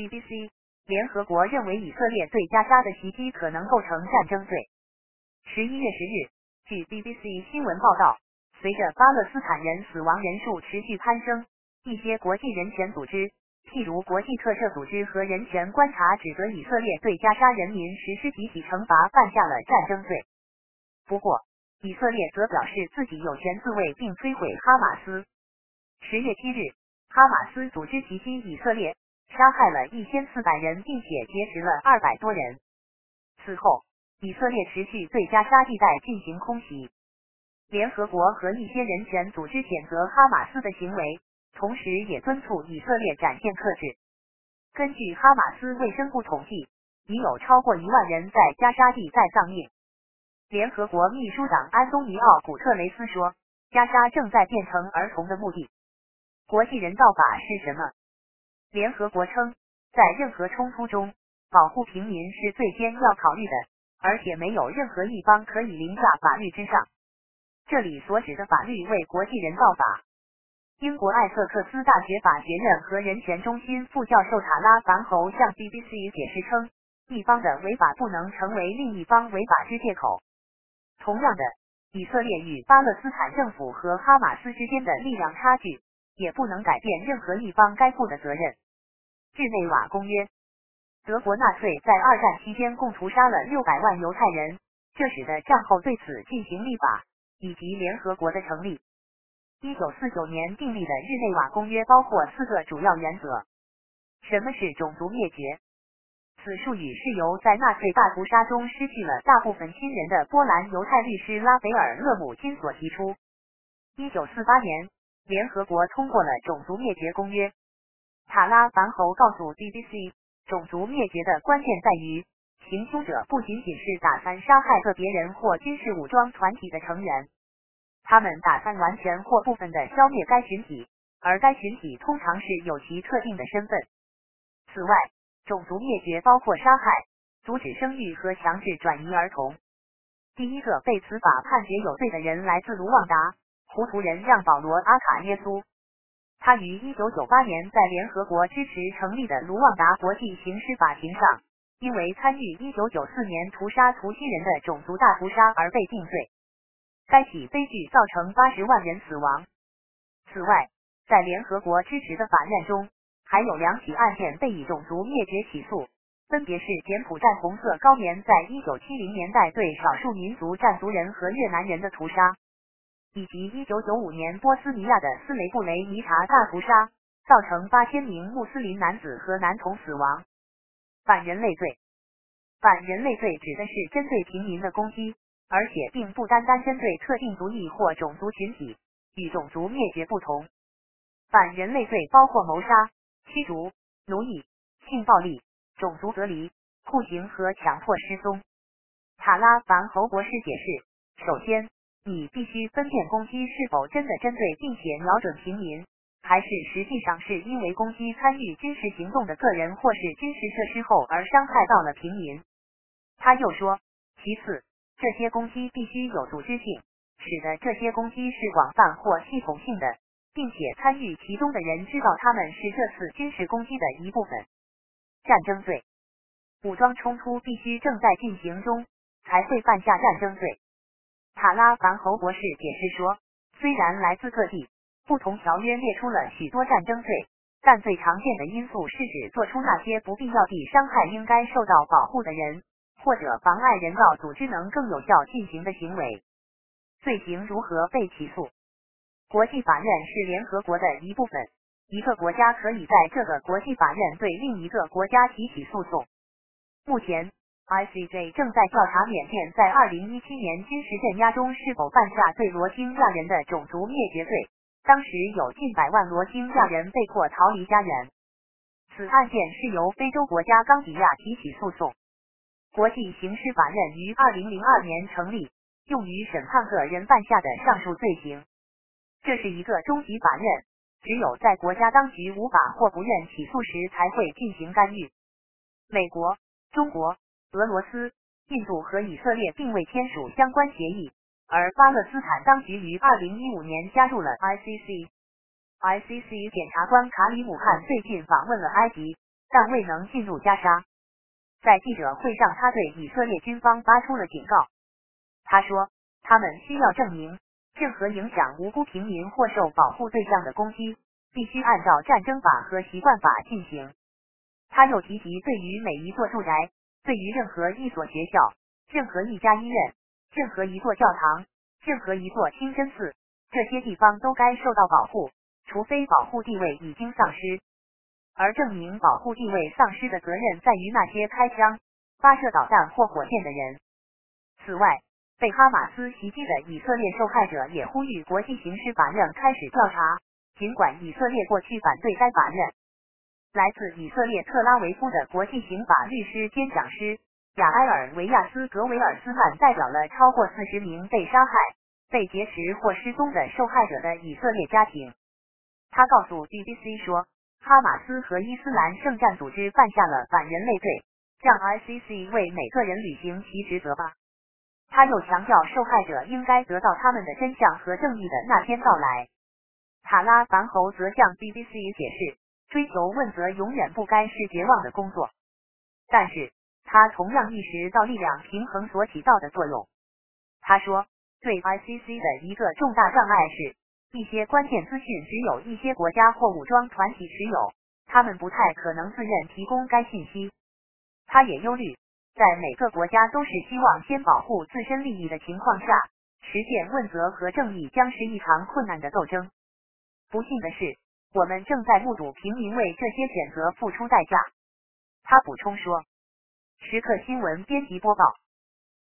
BBC，联合国认为以色列对加沙的袭击可能构成战争罪。十一月十日，据 BBC 新闻报道，随着巴勒斯坦人死亡人数持续攀升，一些国际人权组织。譬如国际特赦组织和人权观察指责以色列对加沙人民实施集体惩罚，犯下了战争罪。不过，以色列则表示自己有权自卫并摧毁哈马斯。十月七日，哈马斯组织袭击以色列，杀害了一千四百人，并且劫持了二百多人。此后，以色列持续对加沙地带进行空袭。联合国和一些人权组织谴责哈马斯的行为。同时，也敦促以色列展现克制。根据哈马斯卫生部统计，已有超过一万人在加沙地带丧命。联合国秘书长安东尼奥·古特雷斯说：“加沙正在变成儿童的墓地。”国际人道法是什么？联合国称，在任何冲突中，保护平民是最先要考虑的，而且没有任何一方可以凌驾法律之上。这里所指的法律为国际人道法。英国艾瑟克斯大学法学院和人权中心副教授塔拉凡侯向 BBC 解释称，一方的违法不能成为另一方违法之借口。同样的，以色列与巴勒斯坦政府和哈马斯之间的力量差距，也不能改变任何一方该负的责任。日内瓦公约，德国纳粹在二战期间共屠杀了六百万犹太人，这使得战后对此进行立法，以及联合国的成立。一九四九年订立的日内瓦公约包括四个主要原则。什么是种族灭绝？此术语是由在纳粹大屠杀中失去了大部分亲人的波兰犹太律师拉斐尔·勒姆金所提出。一九四八年，联合国通过了种族灭绝公约。塔拉凡侯告诉 BBC，种族灭绝的关键在于，行凶者不仅仅是打算杀害个别人或军事武装团体的成员。他们打算完全或部分的消灭该群体，而该群体通常是有其特定的身份。此外，种族灭绝包括杀害、阻止生育和强制转移儿童。第一个被此法判决有罪的人来自卢旺达，胡图人让保罗·阿卡耶苏。他于1998年在联合国支持成立的卢旺达国际刑事法庭上，因为参与1994年屠杀图西人的种族大屠杀而被定罪。该起悲剧造成八十万人死亡。此外，在联合国支持的法院中，还有两起案件被以种族灭绝起诉，分别是柬埔寨红色高棉在一九七零年代对少数民族占族人和越南人的屠杀，以及一九九五年波斯尼亚的斯雷布雷尼察大屠杀，造成八千名穆斯林男子和男童死亡。反人类罪，反人类罪指的是针对平民的攻击。而且并不单单针对特定族裔或种族群体，与种族灭绝不同。反人类罪包括谋杀、驱逐、奴役、性暴力、种族隔离、酷刑和强迫失踪。塔拉凡侯博士解释：首先，你必须分辨攻击是否真的针对并且瞄准平民，还是实际上是因为攻击参与军事行动的个人或是军事设施后而伤害到了平民。他又说，其次。这些攻击必须有组织性，使得这些攻击是广泛或系统性的，并且参与其中的人知道他们是这次军事攻击的一部分。战争罪，武装冲突必须正在进行中，才会犯下战争罪。卡拉凡侯博士解释说，虽然来自各地不同条约列出了许多战争罪，但最常见的因素是指做出那些不必要地伤害应该受到保护的人。或者妨碍人道组织能更有效进行的行为，罪行如何被起诉？国际法院是联合国的一部分，一个国家可以在这个国际法院对另一个国家提起诉讼。目前，ICJ 正在调查缅甸在2017年军事镇压中是否犯下对罗兴亚人的种族灭绝罪，当时有近百万罗兴亚人被迫逃离家园。此案件是由非洲国家冈比亚提起诉讼。国际刑事法院于二零零二年成立，用于审判个人犯下的上述罪行。这是一个中级法院，只有在国家当局无法或不愿起诉时才会进行干预。美国、中国、俄罗斯、印度和以色列并未签署相关协议，而巴勒斯坦当局于二零一五年加入了 ICC。ICC 检察官卡里姆汗最近访问了埃及。但未能进入加沙。在记者会上，他对以色列军方发出了警告。他说，他们需要证明，任何影响无辜平民或受保护对象的攻击，必须按照战争法和习惯法进行。他又提及，对于每一座住宅，对于任何一所学校、任何一家医院、任何一座教堂、任何一座清真寺，这些地方都该受到保护，除非保护地位已经丧失。而证明保护地位丧失的责任在于那些开枪、发射导弹或火箭的人。此外，被哈马斯袭击的以色列受害者也呼吁国际刑事法院开始调查，尽管以色列过去反对该法院。来自以色列特拉维夫的国际刑法律师兼讲师雅埃尔维亚斯格维尔斯曼代表了超过四十名被杀害、被劫持或失踪的受害者的以色列家庭。他告诉 BBC 说，哈马斯和伊斯兰圣战组织犯下了反人类罪，让 ICC 为每个人履行其职责吧。他又强调，受害者应该得到他们的真相和正义的那天到来。塔拉凡侯则向 BBC 解释。追求问责永远不该是绝望的工作，但是他同样意识到力量平衡所起到的作用。他说，对 ICC 的一个重大障碍是，一些关键资讯只有一些国家或武装团体持有，他们不太可能自愿提供该信息。他也忧虑，在每个国家都是希望先保护自身利益的情况下，实现问责和正义将是一场困难的斗争。不幸的是。我们正在目睹平民为这些选择付出代价，他补充说。时刻新闻编辑播报。